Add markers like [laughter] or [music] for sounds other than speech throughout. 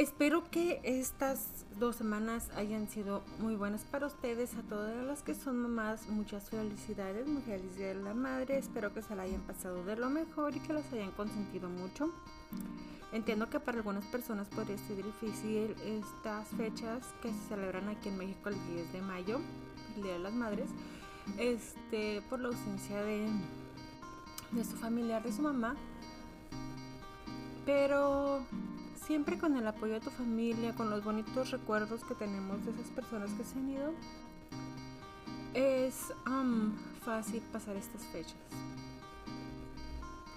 Espero que estas dos semanas hayan sido muy buenas para ustedes, a todas las que son mamás, muchas felicidades, muy feliz de la madre, espero que se la hayan pasado de lo mejor y que las hayan consentido mucho. Entiendo que para algunas personas podría ser difícil estas fechas que se celebran aquí en México el 10 de mayo, el Día de las Madres, este, por la ausencia de, de su familiar, de su mamá. Pero siempre con el apoyo de tu familia, con los bonitos recuerdos que tenemos de esas personas que se han ido, es fácil pasar estas fechas.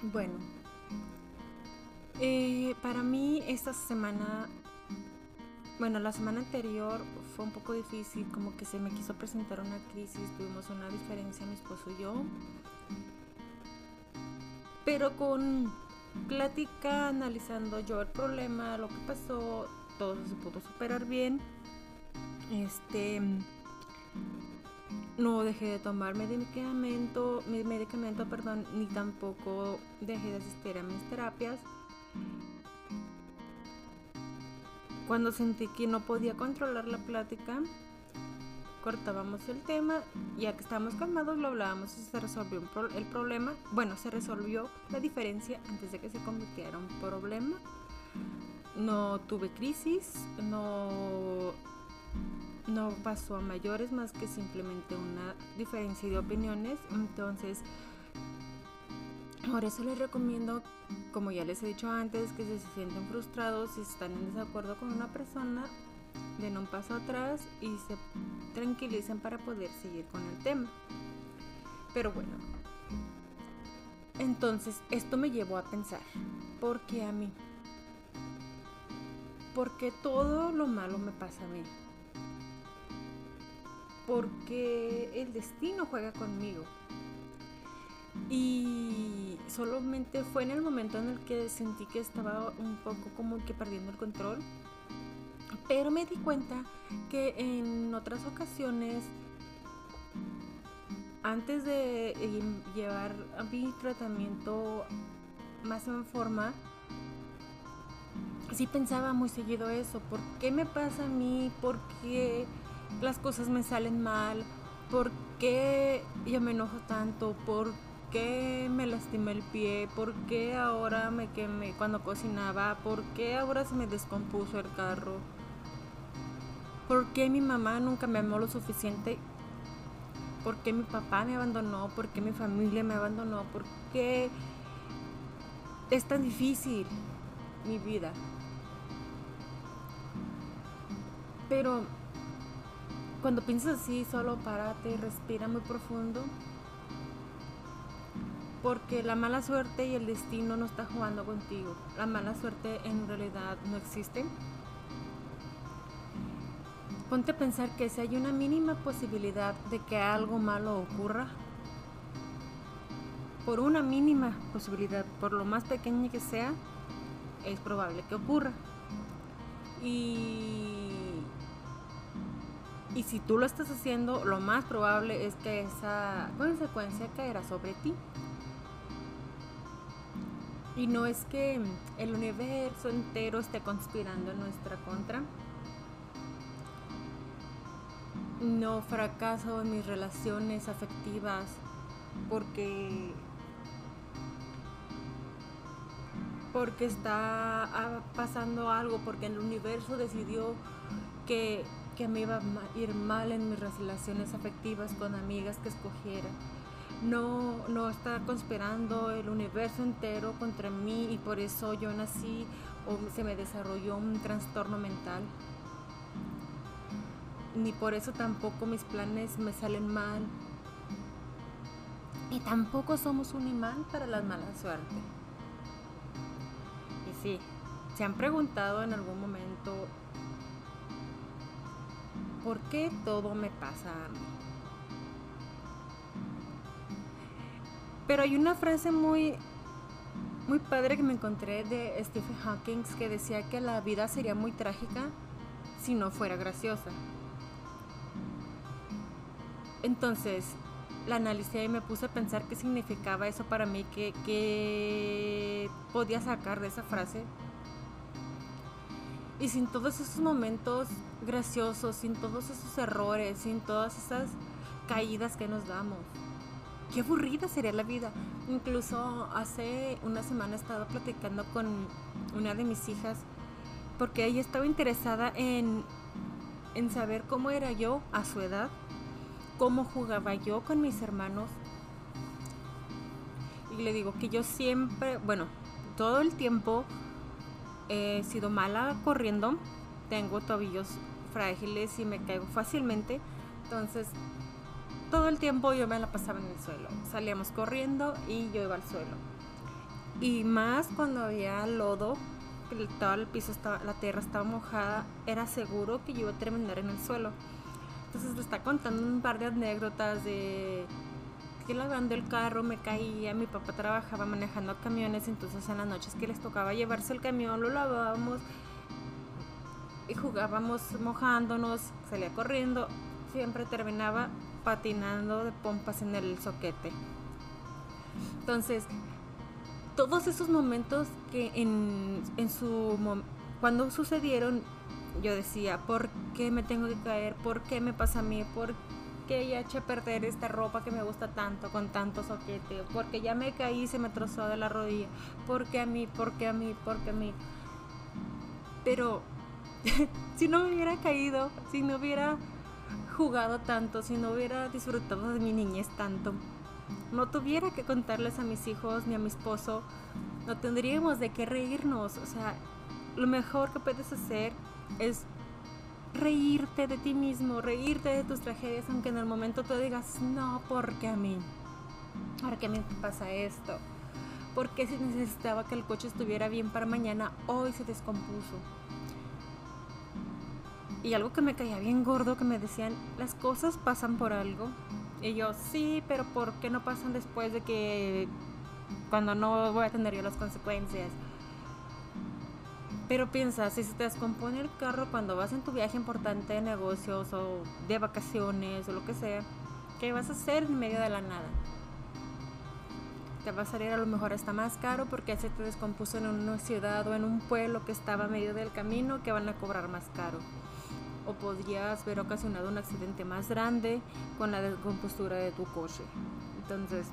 Bueno, eh, para mí esta semana, bueno, la semana anterior fue un poco difícil, como que se me quiso presentar una crisis, tuvimos una diferencia mi esposo y yo, pero con plática, analizando yo el problema, lo que pasó, todo se pudo superar bien. Este no dejé de tomar medicamento, mi medicamento, perdón, ni tampoco dejé de asistir a mis terapias. Cuando sentí que no podía controlar la plática, cortábamos el tema, ya que estábamos calmados lo hablábamos y se resolvió el problema. Bueno, se resolvió la diferencia antes de que se convirtiera en un problema. No tuve crisis, no, no pasó a mayores más que simplemente una diferencia de opiniones. Entonces, por eso les recomiendo, como ya les he dicho antes, que si se sienten frustrados, si están en desacuerdo con una persona, den un paso atrás y se tranquilicen para poder seguir con el tema. Pero bueno, entonces esto me llevó a pensar, ¿por qué a mí? ¿Por qué todo lo malo me pasa a mí? Porque el destino juega conmigo. Y solamente fue en el momento en el que sentí que estaba un poco como que perdiendo el control pero me di cuenta que en otras ocasiones, antes de eh, llevar mi tratamiento más en forma, sí pensaba muy seguido eso. ¿Por qué me pasa a mí? ¿Por qué las cosas me salen mal? ¿Por qué yo me enojo tanto? ¿Por qué me lastimé el pie? ¿Por qué ahora me quemé cuando cocinaba? ¿Por qué ahora se me descompuso el carro? ¿Por qué mi mamá nunca me amó lo suficiente? ¿Por qué mi papá me abandonó? ¿Por qué mi familia me abandonó? ¿Por qué es tan difícil mi vida? Pero cuando piensas así, solo párate respira muy profundo. Porque la mala suerte y el destino no está jugando contigo. La mala suerte en realidad no existe. Ponte a pensar que si hay una mínima posibilidad de que algo malo ocurra, por una mínima posibilidad, por lo más pequeña que sea, es probable que ocurra. Y, si tú lo estás haciendo, lo más probable es que esa consecuencia caerá sobre ti. Y no es que el universo entero esté conspirando en nuestra contra no fracaso en mis relaciones afectivas porque porque está ah, pasando algo, porque el universo decidió que, que me iba a ir mal en mis relaciones afectivas con amigas que escogiera. No, no está conspirando el universo entero contra mí y por eso yo nací o se me desarrolló un trastorno mental ni por eso tampoco mis planes me salen mal. Y tampoco somos un imán para la mala suerte. Y sí, se han preguntado en algún momento, ¿por qué todo me pasa a mí? Pero hay una frase muy, muy padre que me encontré de Stephen Hawking que decía que la vida sería muy trágica si no fuera graciosa. Entonces, la analicé y me puse a pensar qué significaba eso para mí, qué, podía sacar de esa frase. Y sin todos esos momentos graciosos, sin todos esos errores, sin todas esas caídas que nos damos. Qué aburrida sería la vida. Incluso hace una semana estaba platicando con una de mis hijas porque ella estaba interesada en, en saber cómo era yo a su edad cómo jugaba yo con mis hermanos. Y le digo que yo siempre, bueno, todo el tiempo he sido mala corriendo. Tengo tobillos frágiles y me caigo fácilmente. Entonces, todo el tiempo yo me la pasaba en el suelo. Salíamos corriendo y yo iba al suelo. Y más cuando había lodo, todo el piso estaba, la tierra estaba mojada, era seguro que yo iba a terminar en el suelo. Entonces le está contando un par de anécdotas de que lavando el carro me caía, mi papá trabajaba manejando camiones, entonces en las noches que les tocaba llevarse el camión lo lavábamos y jugábamos mojándonos, salía corriendo, siempre terminaba patinando de pompas en el soquete. Entonces, todos esos momentos que en, en su cuando sucedieron yo decía, ¿por qué me tengo que caer? ¿Por qué me pasa a mí? ¿Por qué ya eché a perder esta ropa que me gusta tanto con tanto soquete? Porque ya me caí y se me trozó de la rodilla. ¿Por qué a mí? ¿Por qué a mí? ¿Por qué a mí? Pero [laughs] si no me hubiera caído, si no hubiera jugado tanto, si no hubiera disfrutado de mi niñez tanto, no tuviera que contarles a mis hijos ni a mi esposo, no tendríamos de qué reírnos. O sea, lo mejor que puedes hacer es reírte de ti mismo, reírte de tus tragedias, aunque en el momento tú digas, no, porque a mí, porque a pasa esto, porque si necesitaba que el coche estuviera bien para mañana, hoy se descompuso. Y algo que me caía bien gordo, que me decían, las cosas pasan por algo. Y yo, sí, pero ¿por qué no pasan después de que cuando no voy a tener yo las consecuencias? Pero piensa, si se te descompone el carro cuando vas en tu viaje importante de negocios o de vacaciones o lo que sea, ¿qué vas a hacer en medio de la nada? Te va a salir a lo mejor hasta más caro porque se te descompuso en una ciudad o en un pueblo que estaba a medio del camino que van a cobrar más caro. O podrías ver ocasionado un accidente más grande con la descompostura de tu coche. Entonces,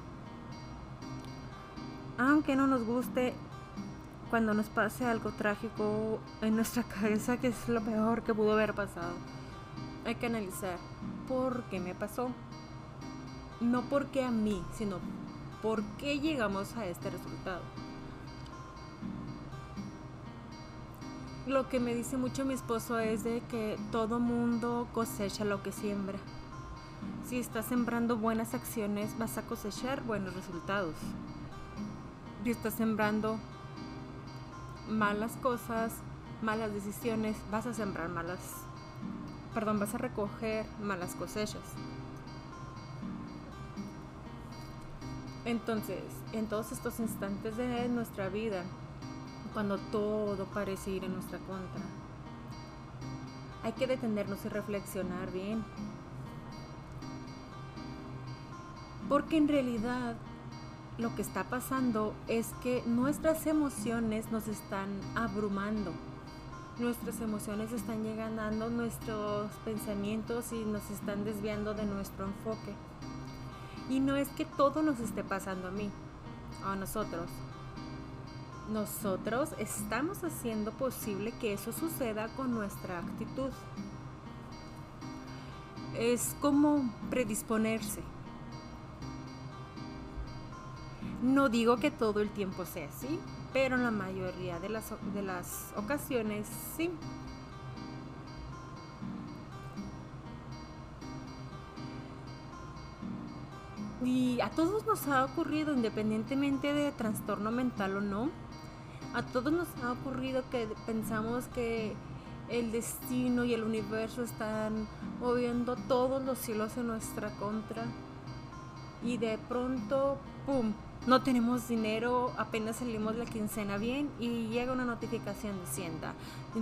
aunque no nos guste, cuando nos pase algo trágico en nuestra [laughs] cabeza, que es lo peor que pudo haber pasado. Hay que analizar por qué me pasó. No porque a mí, sino por qué llegamos a este resultado. Lo que me dice mucho mi esposo es de que todo mundo cosecha lo que siembra. Si estás sembrando buenas acciones, vas a cosechar buenos resultados. Si estás sembrando malas cosas, malas decisiones, vas a sembrar malas, perdón, vas a recoger malas cosechas. Entonces, en todos estos instantes de nuestra vida, cuando todo parece ir en nuestra contra, hay que detenernos y reflexionar bien. Porque en realidad lo que está pasando es que nuestras emociones nos están abrumando. Nuestras emociones están llegando nuestros pensamientos y nos están desviando de nuestro enfoque. Y no es que todo nos esté pasando a mí, a nosotros. Nosotros estamos haciendo posible que eso suceda con nuestra actitud. Es como predisponerse No digo que todo el tiempo sea así, pero en la mayoría de las, de las ocasiones sí. Y a todos nos ha ocurrido, independientemente de trastorno mental o no, a todos nos ha ocurrido que pensamos que el destino y el universo están moviendo todos los cielos en nuestra contra y de pronto, ¡pum!, no tenemos dinero, apenas salimos la quincena bien y llega una notificación de Hacienda,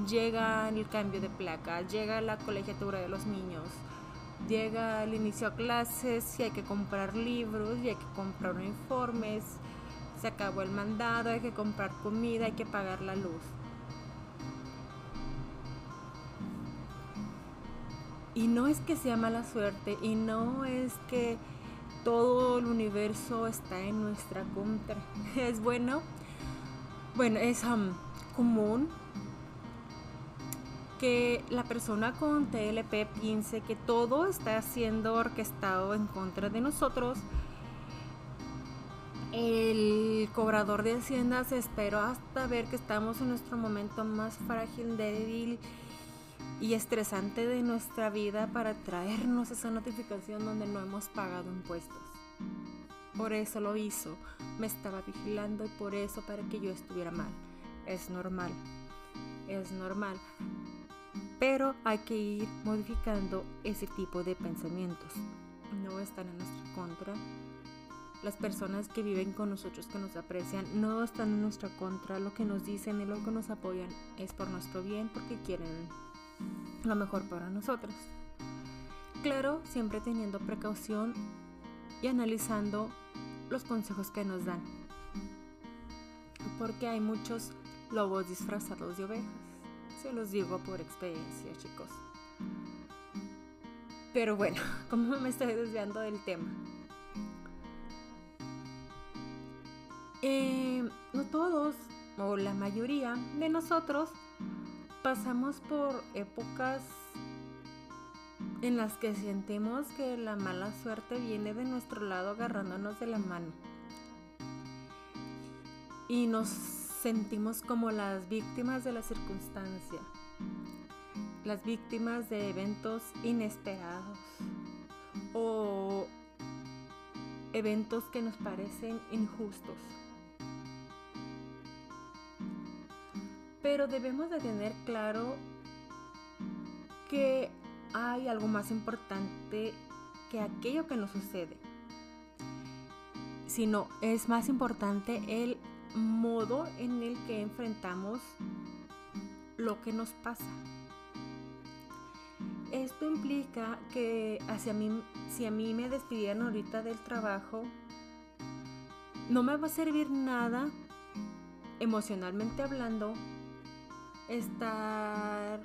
llega el cambio de placa, llega la colegiatura de los niños, llega el inicio a clases y hay que comprar libros y hay que comprar uniformes, se acabó el mandado, hay que comprar comida, hay que pagar la luz. Y no es que sea mala suerte y no es que todo el universo está en nuestra contra. [laughs] Es bueno. Bueno, es um, común que la persona con TLP piense que todo está siendo orquestado en contra de nosotros. El cobrador de Hacienda se esperó hasta ver que estamos en nuestro momento más frágil, débil y estresante de nuestra vida para traernos esa notificación donde no hemos pagado impuestos. Por eso lo hizo, me estaba vigilando y por eso para que yo estuviera mal. Es normal, es normal. Pero hay que ir modificando ese tipo de pensamientos. No están en nuestra contra. Las personas que viven con nosotros, que nos aprecian, no están en nuestra contra. Lo que nos dicen y lo que nos apoyan es por nuestro bien, porque quieren lo mejor para nosotros. Claro, siempre teniendo precaución y analizando los consejos que nos dan. Porque hay muchos lobos disfrazados de ovejas. Se los digo por experiencia, chicos. Pero bueno, [laughs] como me estoy desviando del tema. Eh, no todos, o la mayoría de nosotros, pasamos por épocas en las que sentimos que la mala suerte viene de nuestro lado agarrándonos de la mano. Y nos sentimos como las víctimas de la circunstancia, las víctimas de eventos inesperados o eventos que nos parecen injustos. Pero debemos de tener claro que hay algo más importante que aquello que nos sucede. Sino es más importante el modo en el que enfrentamos lo que nos pasa. Esto implica que si a mí me despidieran ahorita del trabajo, no me va a servir nada emocionalmente hablando estar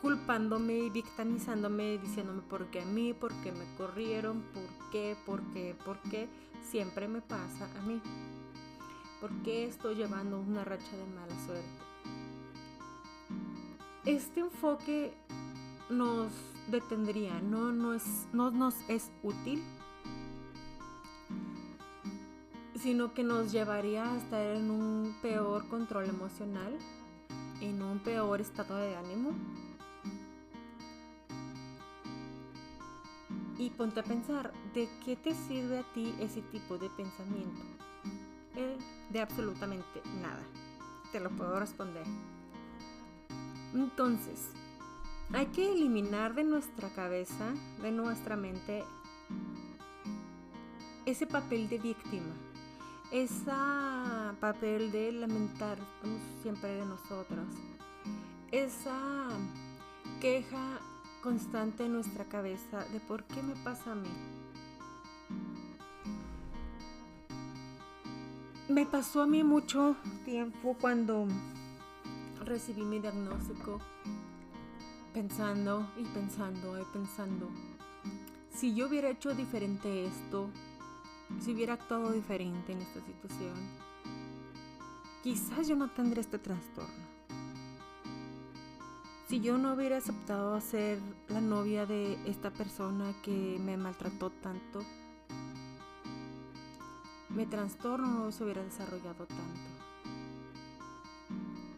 culpándome y victimizándome, diciéndome por qué a mí, por qué me corrieron, por qué, por qué, por qué, siempre me pasa a mí. ¿Por qué estoy llevando una racha de mala suerte? Este enfoque nos detendría, no, no, es, no nos es útil, sino que nos llevaría a estar en un peor control emocional en un peor estado de ánimo. Y ponte a pensar, ¿de qué te sirve a ti ese tipo de pensamiento? Eh, de absolutamente nada. Te lo puedo responder. Entonces, hay que eliminar de nuestra cabeza, de nuestra mente, ese papel de víctima papel de lamentar siempre de nosotros, esa queja constante en nuestra cabeza de por qué me pasa a mí. Me pasó a mí mucho tiempo cuando recibí mi diagnóstico, pensando y pensando y pensando, si yo hubiera hecho diferente esto, si hubiera actuado diferente en esta situación, quizás yo no tendría este trastorno. Si yo no hubiera aceptado ser la novia de esta persona que me maltrató tanto, mi trastorno no se hubiera desarrollado tanto.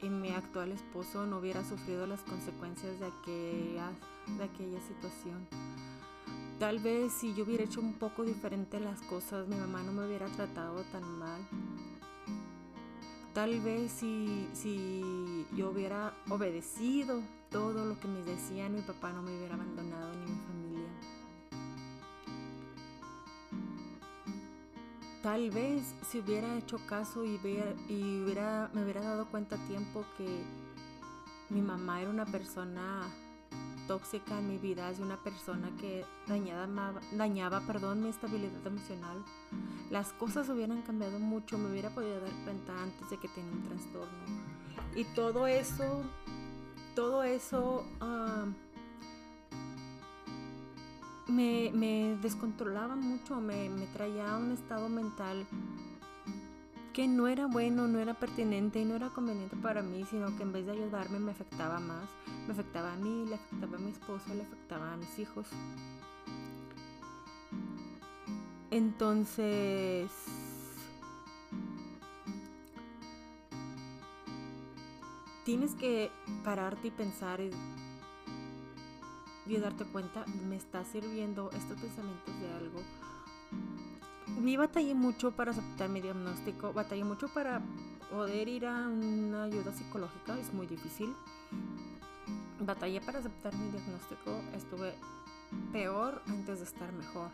Y mi actual esposo no hubiera sufrido las consecuencias de aquella, de aquella situación. Tal vez si yo hubiera hecho un poco diferente las cosas, mi mamá no me hubiera tratado tan mal. Tal vez si, si yo hubiera obedecido todo lo que me decían, mi papá no me hubiera abandonado ni mi familia. tal vez si hubiera hecho caso y, y hubiera, me hubiera dado cuenta a tiempo que mi mamá era una persona tóxica en mi vida, es una persona que dañaba, dañaba perdón, mi estabilidad emocional, las cosas hubieran cambiado mucho, me hubiera podido dar cuenta antes de que tenía un trastorno. Y todo eso, todo eso ah, me, descontrolaba mucho, me, traía un estado mental que no era bueno, no era pertinente y no era conveniente para mí, sino que en vez de ayudarme me afectaba más. Me afectaba a mí, le afectaba a mi esposo, le afectaba a mis hijos. Entonces... Tienes que pararte y pensar y, darte cuenta, me está sirviendo estos pensamientos de algo mi batallé mucho para aceptar mi diagnóstico, batallé mucho para poder ir a una ayuda psicológica, es muy difícil. Batallé para aceptar mi diagnóstico, estuve peor antes de estar mejor.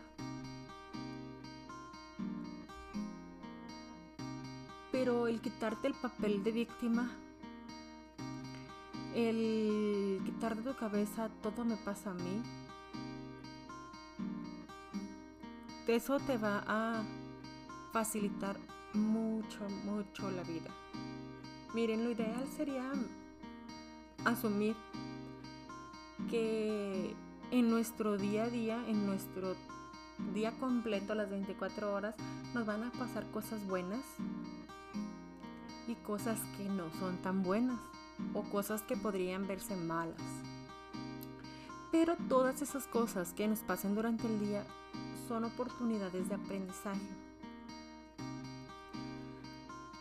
Pero el quitarte el papel de víctima, el quitar de tu cabeza todo me pasa a mí, eso te va a facilitar mucho, mucho la vida. Miren, lo ideal sería asumir que en nuestro día a día, en nuestro día completo, las 24 horas, nos van a pasar cosas buenas y cosas que no son tan buenas o cosas que podrían verse malas. Pero todas esas cosas que nos pasen durante el día son oportunidades de aprendizaje.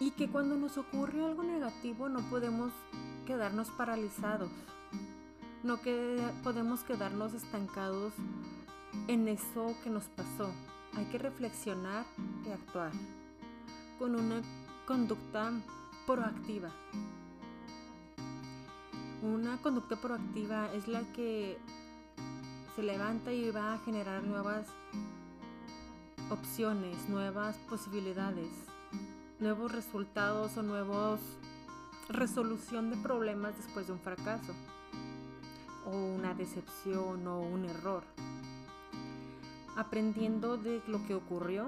Y que cuando nos ocurre algo negativo no podemos quedarnos paralizados, no que podemos quedarnos estancados en eso que nos pasó. Hay que reflexionar y actuar con una conducta proactiva. Una conducta proactiva es la que se levanta y va a generar nuevas opciones, nuevas posibilidades, nuevos resultados o nuevos resolución de problemas después de un fracaso o una decepción o un error. Aprendiendo de lo que ocurrió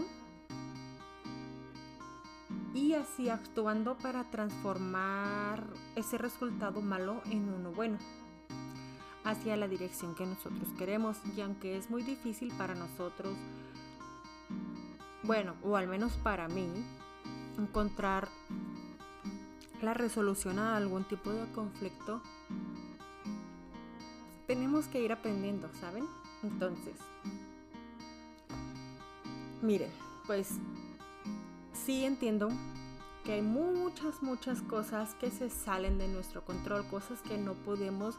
y así actuando para transformar ese resultado malo en uno bueno hacia la dirección que nosotros queremos y aunque es muy difícil para nosotros bueno, o al menos para mí, encontrar la resolución a algún tipo de conflicto, tenemos que ir aprendiendo, ¿saben? Entonces, miren, pues sí entiendo que hay muchas, muchas cosas que se salen de nuestro control, cosas que no podemos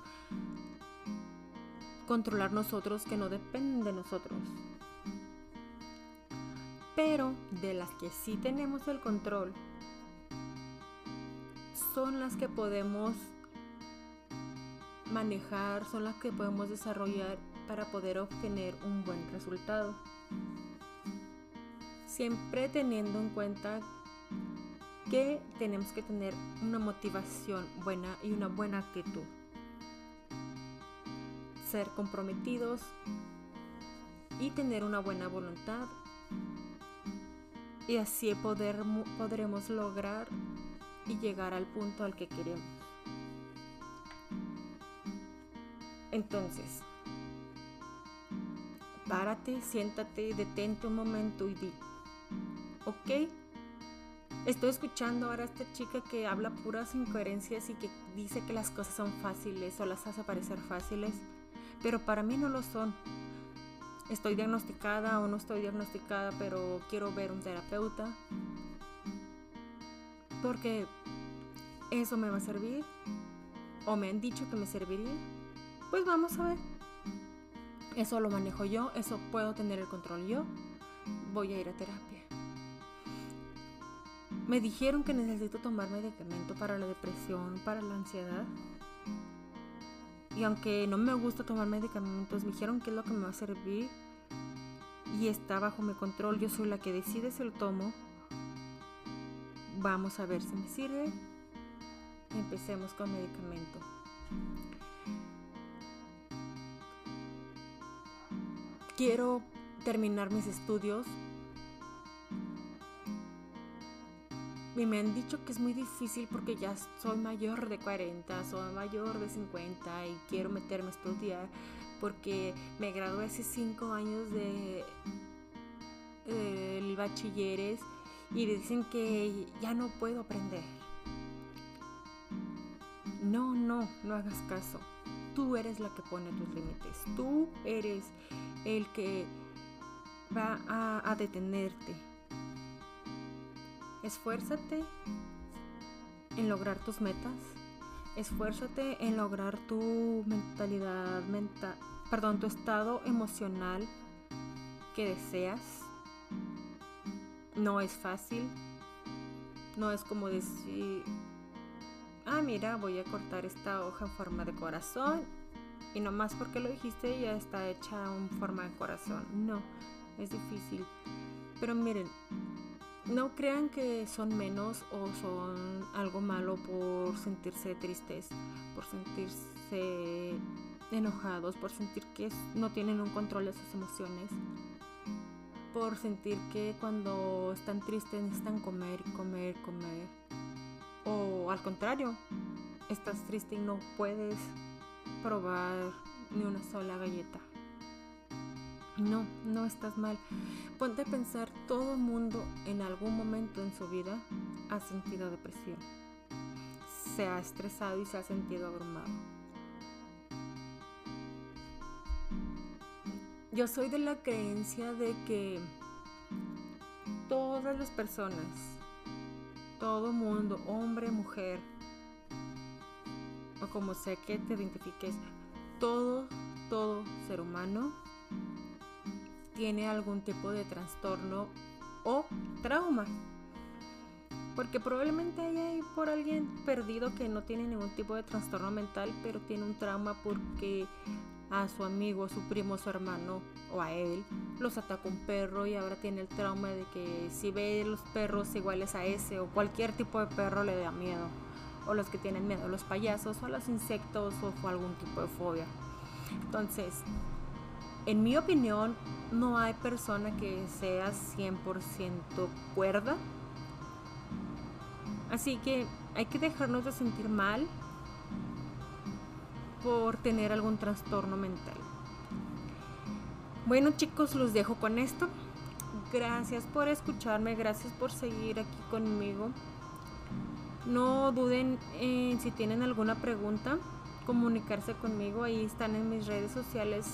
controlar nosotros, que no dependen de nosotros. Pero de las que sí tenemos el control, son las que podemos manejar, son las que podemos desarrollar para poder obtener un buen resultado. Siempre teniendo en cuenta que tenemos que tener una motivación buena y una buena actitud. Ser comprometidos y tener una buena voluntad y así poder, podremos lograr y llegar al punto al que queremos. Entonces, párate, siéntate, detente un momento y di, ok, estoy escuchando ahora a esta chica que habla puras incoherencias y que dice que las cosas son fáciles o las hace parecer fáciles, pero para mí no lo son estoy diagnosticada o no estoy diagnosticada, pero quiero ver un terapeuta. Porque eso me va a servir. O me han dicho que me serviría. Pues vamos a ver. Eso lo manejo yo, eso puedo tener el control yo. Voy a ir a terapia. Me dijeron que necesito tomar medicamento para la depresión, para la ansiedad. Y aunque no me gusta tomar medicamentos, me dijeron que es lo que me va a servir. y está bajo mi control, yo soy la que decide si lo tomo. Vamos a ver si me sirve. Empecemos con medicamento. Quiero terminar mis estudios y me han dicho que es muy difícil porque ya soy mayor de 40, soy mayor de 50 y quiero meterme a estudiar porque me gradué hace 5 años de el bachilleres y dicen que ya no puedo aprender. No, no, no hagas caso. Tú eres la que pone tus límites. Tú eres el que va a detenerte Esfuérzate en lograr tus metas. Esfuérzate en lograr tu mentalidad mental, perdón, tu estado emocional que deseas. No es fácil. No es como decir, ah, mira, voy a cortar esta hoja en forma de corazón y nomás porque lo dijiste ya está hecha en forma de corazón. No, es difícil. Pero miren, no crean que son menos o son algo malo por sentirse tristes, por sentirse enojados, por sentir que no tienen un control de sus emociones, por sentir que cuando están tristes necesitan comer, comer, comer. O al contrario, estás triste y no puedes probar ni una sola galleta. No, no estás mal. Ponte a pensar, todo el mundo en algún momento en su vida ha sentido depresión. Se ha estresado y se ha sentido abrumado. Yo soy de la creencia de que todas las personas, todo mundo, hombre, mujer, o como sea que te identifiques, todo, todo ser humano tiene algún tipo de trastorno o trauma. Porque probablemente hay por alguien perdido que no tiene ningún tipo de trastorno mental, pero tiene un trauma porque a su amigo, su primo, su hermano o a él los ataca un perro y ahora tiene el trauma de que si ve los perros iguales a ese o cualquier tipo de perro le da miedo. O los que tienen miedo los payasos o los insectos o algún tipo de fobia. Entonces, en mi opinión, no hay persona que sea 100% cuerda. Así que hay que dejarnos de sentir mal por tener algún trastorno mental. Bueno chicos, los dejo con esto. Gracias por escucharme, gracias por seguir aquí conmigo. No duden en si tienen alguna pregunta, comunicarse conmigo. Ahí están en mis redes sociales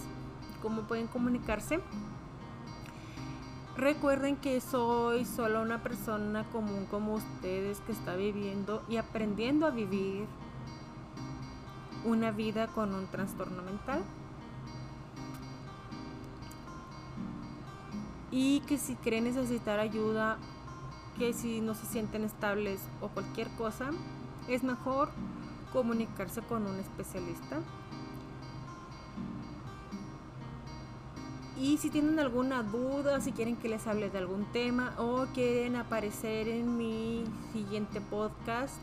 cómo pueden comunicarse. Recuerden que soy solo una persona común como ustedes que está viviendo y aprendiendo a vivir una vida con un trastorno mental. Y que si creen necesitar ayuda, que si no se sienten estables o cualquier cosa, es mejor comunicarse con un especialista. Y si tienen alguna duda, si quieren que les hable de algún tema o quieren aparecer en mi siguiente podcast,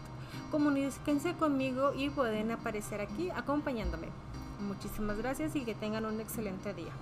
comuníquense conmigo y pueden aparecer aquí acompañándome. Muchísimas gracias y que tengan un excelente día.